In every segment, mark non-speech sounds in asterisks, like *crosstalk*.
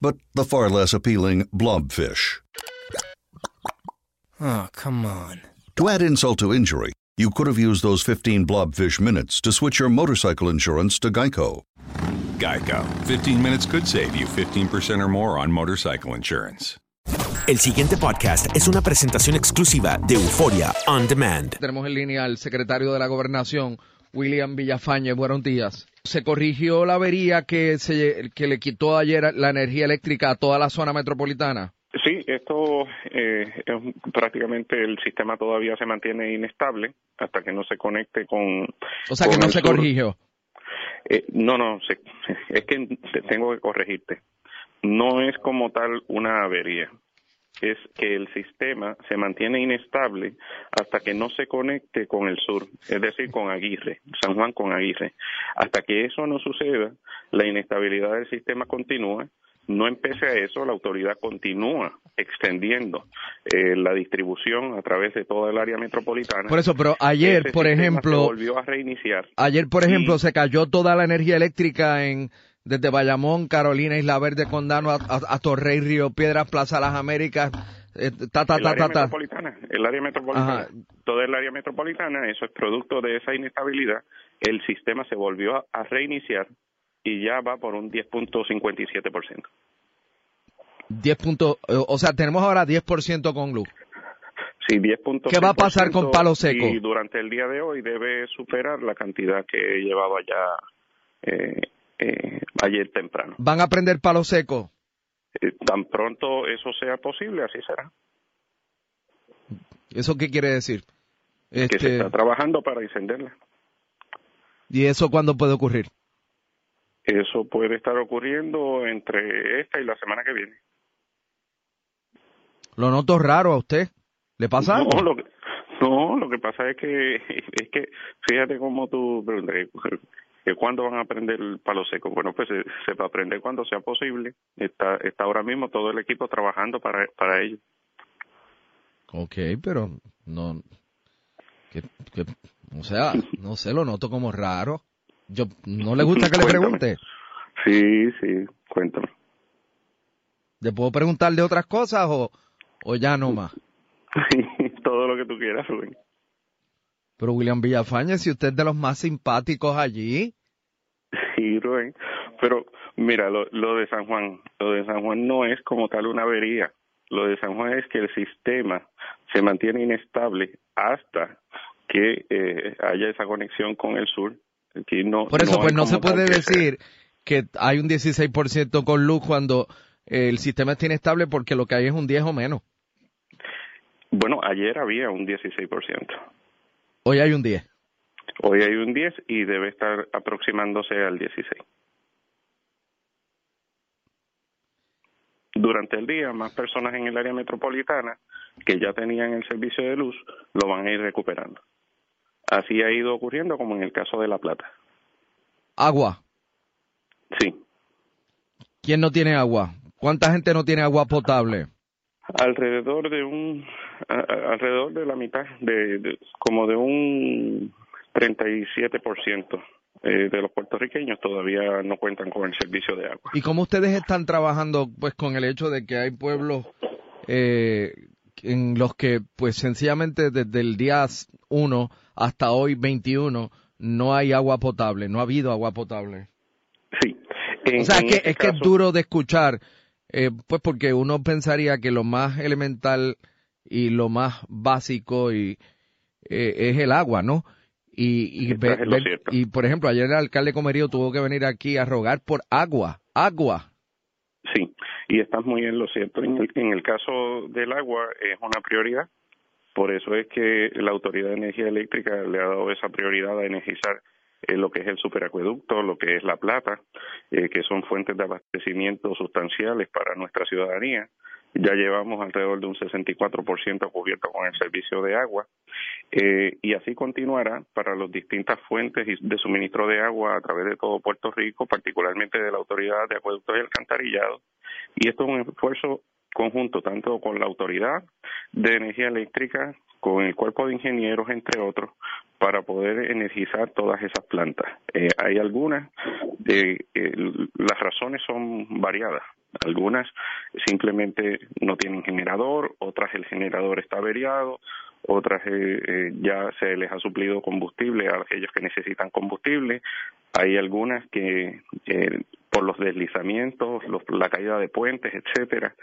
but the far less appealing blobfish. Oh, come on. To add insult to injury, you could have used those 15 blobfish minutes to switch your motorcycle insurance to Geico. Geico. 15 minutes could save you 15% or more on motorcycle insurance. El siguiente podcast es una presentación exclusiva de Euforia On Demand. Tenemos en línea al secretario de la Gobernación, William Villafañe. Buenos días. Se corrigió la avería que, se, que le quitó ayer la energía eléctrica a toda la zona metropolitana. Sí, esto eh, es prácticamente el sistema todavía se mantiene inestable hasta que no se conecte con. O sea que no se sur. corrigió. Eh, no, no, se- es que te- tengo que corregirte. No es como tal una avería. Es que el sistema se mantiene inestable hasta que no se conecte con el sur, es decir, con Aguirre, San Juan con Aguirre. Hasta que eso no suceda, la inestabilidad del sistema continúa. No empece a eso, la autoridad continúa extendiendo eh, la distribución a través de toda el área metropolitana. Por eso, pero ayer, Ese por ejemplo, se volvió a reiniciar. Ayer, por Y- ejemplo, se cayó toda la energía eléctrica en desde Bayamón, Carolina, Isla Verde, Condano, a, a- a Torrey, Río Piedras, Plaza Las Américas, eh, ta, ta, el ta, área ta, ta. metropolitana, el área metropolitana, Ajá. toda el área metropolitana, eso es producto de esa inestabilidad, el sistema se volvió a, a reiniciar y ya va por un 10.57%. 10 puntos, eh, o sea, tenemos ahora 10% con luz. Sí, 10.6%. ¿Qué va a pasar con Palo Seco? Y durante el día de hoy debe superar la cantidad que llevaba ya eh, eh, ayer temprano. ¿Van a prender palo seco? Eh, tan pronto eso sea posible, así será. ¿Eso qué quiere decir? Que se Este, está trabajando para encenderla. ¿Y eso cuándo puede ocurrir? Eso puede estar ocurriendo entre esta y la semana que viene. Lo noto raro a usted. ¿Le pasa algo? No, lo que, no, lo que pasa es que *laughs* es que fíjate cómo tú preguntas que, cuándo van a aprender el palo seco. Bueno, pues se, se va a aprender cuando sea posible. Está está ahora mismo todo el equipo trabajando para para ello. Ok, pero no... que- que- o sea, *laughs* no sé, lo noto como raro. Yo ¿No le gusta que le pregunte? Sí, sí, cuéntame. ¿Le puedo preguntar de otras cosas o, o ya no más? *laughs* todo lo que tú quieras, Rubén. Pero William Villafañe, si usted es de los más simpáticos allí, Sí, Rubén. Pero mira, lo, lo de San Juan, lo de San Juan no es como tal una avería. Lo de San Juan es que el sistema se mantiene inestable hasta que eh, haya esa conexión con el sur. Aquí no, por eso pues no se puede decir que hay un 16% con luz cuando el sistema está inestable porque lo que hay es un 10 o menos. Bueno, ayer había un 16%. Hoy hay un 10. Hoy hay un 10 y debe estar aproximándose al 16. Durante el día, más personas en el área metropolitana que ya tenían el servicio de luz lo van a ir recuperando. Así ha ido ocurriendo como en el caso de La Plata. Agua. Sí. ¿Quién no tiene agua? ¿Cuánta gente no tiene agua potable? Alrededor de un, alrededor de la mitad, de, como de un 37% eh, de los puertorriqueños todavía no cuentan con el servicio de agua. ¿Y cómo ustedes están trabajando pues con el hecho de que hay pueblos eh, en los que pues sencillamente desde el día 1 hasta hoy 21 no hay agua potable, no ha habido agua potable? Sí. o sea, que, este es que es duro de escuchar, eh, pues porque uno pensaría que lo más elemental y lo más básico y es el agua, ¿no? Y, y, por ejemplo, ayer el alcalde Comerío tuvo que venir aquí a rogar por agua, agua. Sí, y estás muy en lo cierto. En el, en el caso del agua es una prioridad. Por eso es que la Autoridad de Energía Eléctrica le ha dado esa prioridad a energizar eh, lo que es el superacueducto, lo que es la plata, eh, que son fuentes de abastecimiento sustanciales para nuestra ciudadanía. Ya llevamos alrededor de un 64% cubierto con el servicio de agua eh, y así continuará para las distintas fuentes de suministro de agua a través de todo Puerto Rico, particularmente de la Autoridad de Acueductos y Alcantarillado. Y esto es un esfuerzo conjunto tanto con la Autoridad de Energía Eléctrica, con el cuerpo de ingenieros, entre otros, para poder energizar todas esas plantas. Eh, hay algunas, eh, las razones son variadas. Algunas simplemente no tienen generador, otras el generador está averiado, otras eh, eh, ya se les ha suplido combustible a aquellos que necesitan combustible. Hay algunas que eh, por los deslizamientos, la caída de puentes, etcétera,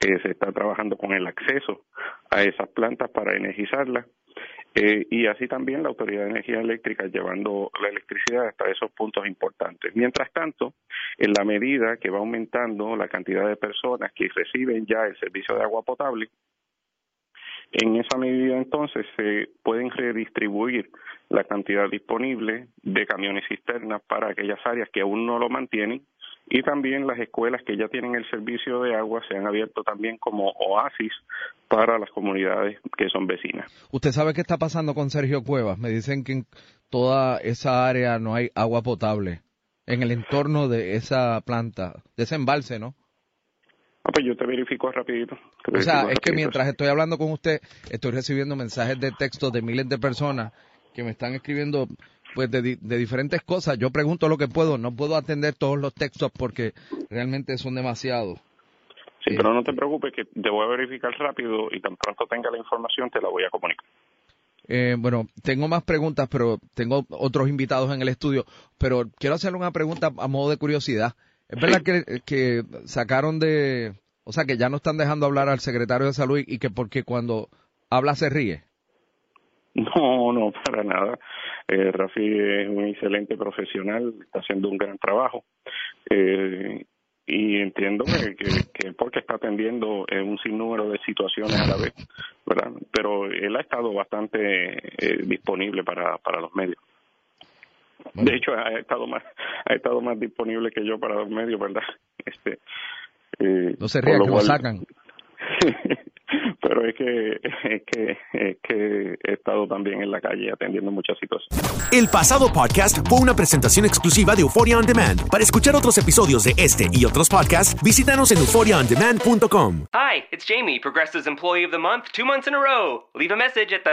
se está trabajando con el acceso a esas plantas para energizarlas. Y así también la Autoridad de Energía Eléctrica llevando la electricidad hasta esos puntos importantes. Mientras tanto, en la medida que va aumentando la cantidad de personas que reciben ya el servicio de agua potable, en esa medida, entonces, se pueden redistribuir la cantidad disponible de camiones cisternas para aquellas áreas que aún no lo mantienen y también las escuelas que ya tienen el servicio de agua se han abierto también como oasis para las comunidades que son vecinas. ¿Usted sabe qué está pasando con Sergio Cuevas? Me dicen que en toda esa área no hay agua potable en el entorno de esa planta, de ese embalse, ¿no? Ah, pues yo te verifico rapidito. o sea, es que mientras estoy hablando con usted, estoy recibiendo mensajes de texto de miles de personas que me están escribiendo pues de, diferentes cosas. Yo pregunto lo que puedo, no puedo atender todos los textos porque realmente son demasiados. Sí, pero no te preocupes que te voy a verificar rápido y tan pronto tenga la información te la voy a comunicar. Eh, bueno, tengo más preguntas, pero tengo otros invitados en el estudio, pero quiero hacerle una pregunta a modo de curiosidad. ¿Es verdad que, que sacaron de, o sea, que ya no están dejando hablar al secretario de salud y que porque cuando habla se ríe? No, no, para nada. Eh, Rafi es un excelente profesional, está haciendo un gran trabajo. Eh, y entiendo que, que, porque está atendiendo un sinnúmero de situaciones a la vez, ¿verdad? Pero él ha estado bastante eh, disponible para, para los medios. De hecho, ha estado más ha estado más disponible que yo para los medios, ¿verdad? Este, eh, no se ría que lo sacan. *laughs* pero es que, *laughs* es que, es que he estado también en la calle atendiendo muchas situaciones. El pasado podcast fue una presentación exclusiva de Euphoria On Demand. Para escuchar otros episodios de este y otros podcasts, visítanos en euphoriaondemand.com. Hi, it's Jamie, Progressive's Employee of the Month, two months in a row. Leave a message at the...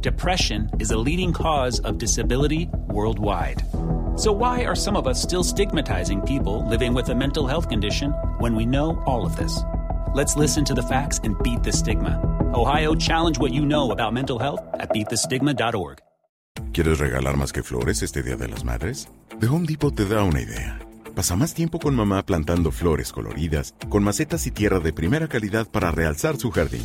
depression is a leading cause of disability worldwide. So, why are some of us still stigmatizing people living with a mental health condition when we know all of this? Let's listen to the facts and beat the stigma. Ohio, challenge what you know about mental health at beatthestigma.org. ¿Quieres regalar más que flores este Día de las Madres? The Home Depot te da una idea. Pasa más tiempo con mamá plantando flores coloridas, con macetas y tierra de primera calidad para realzar su jardín.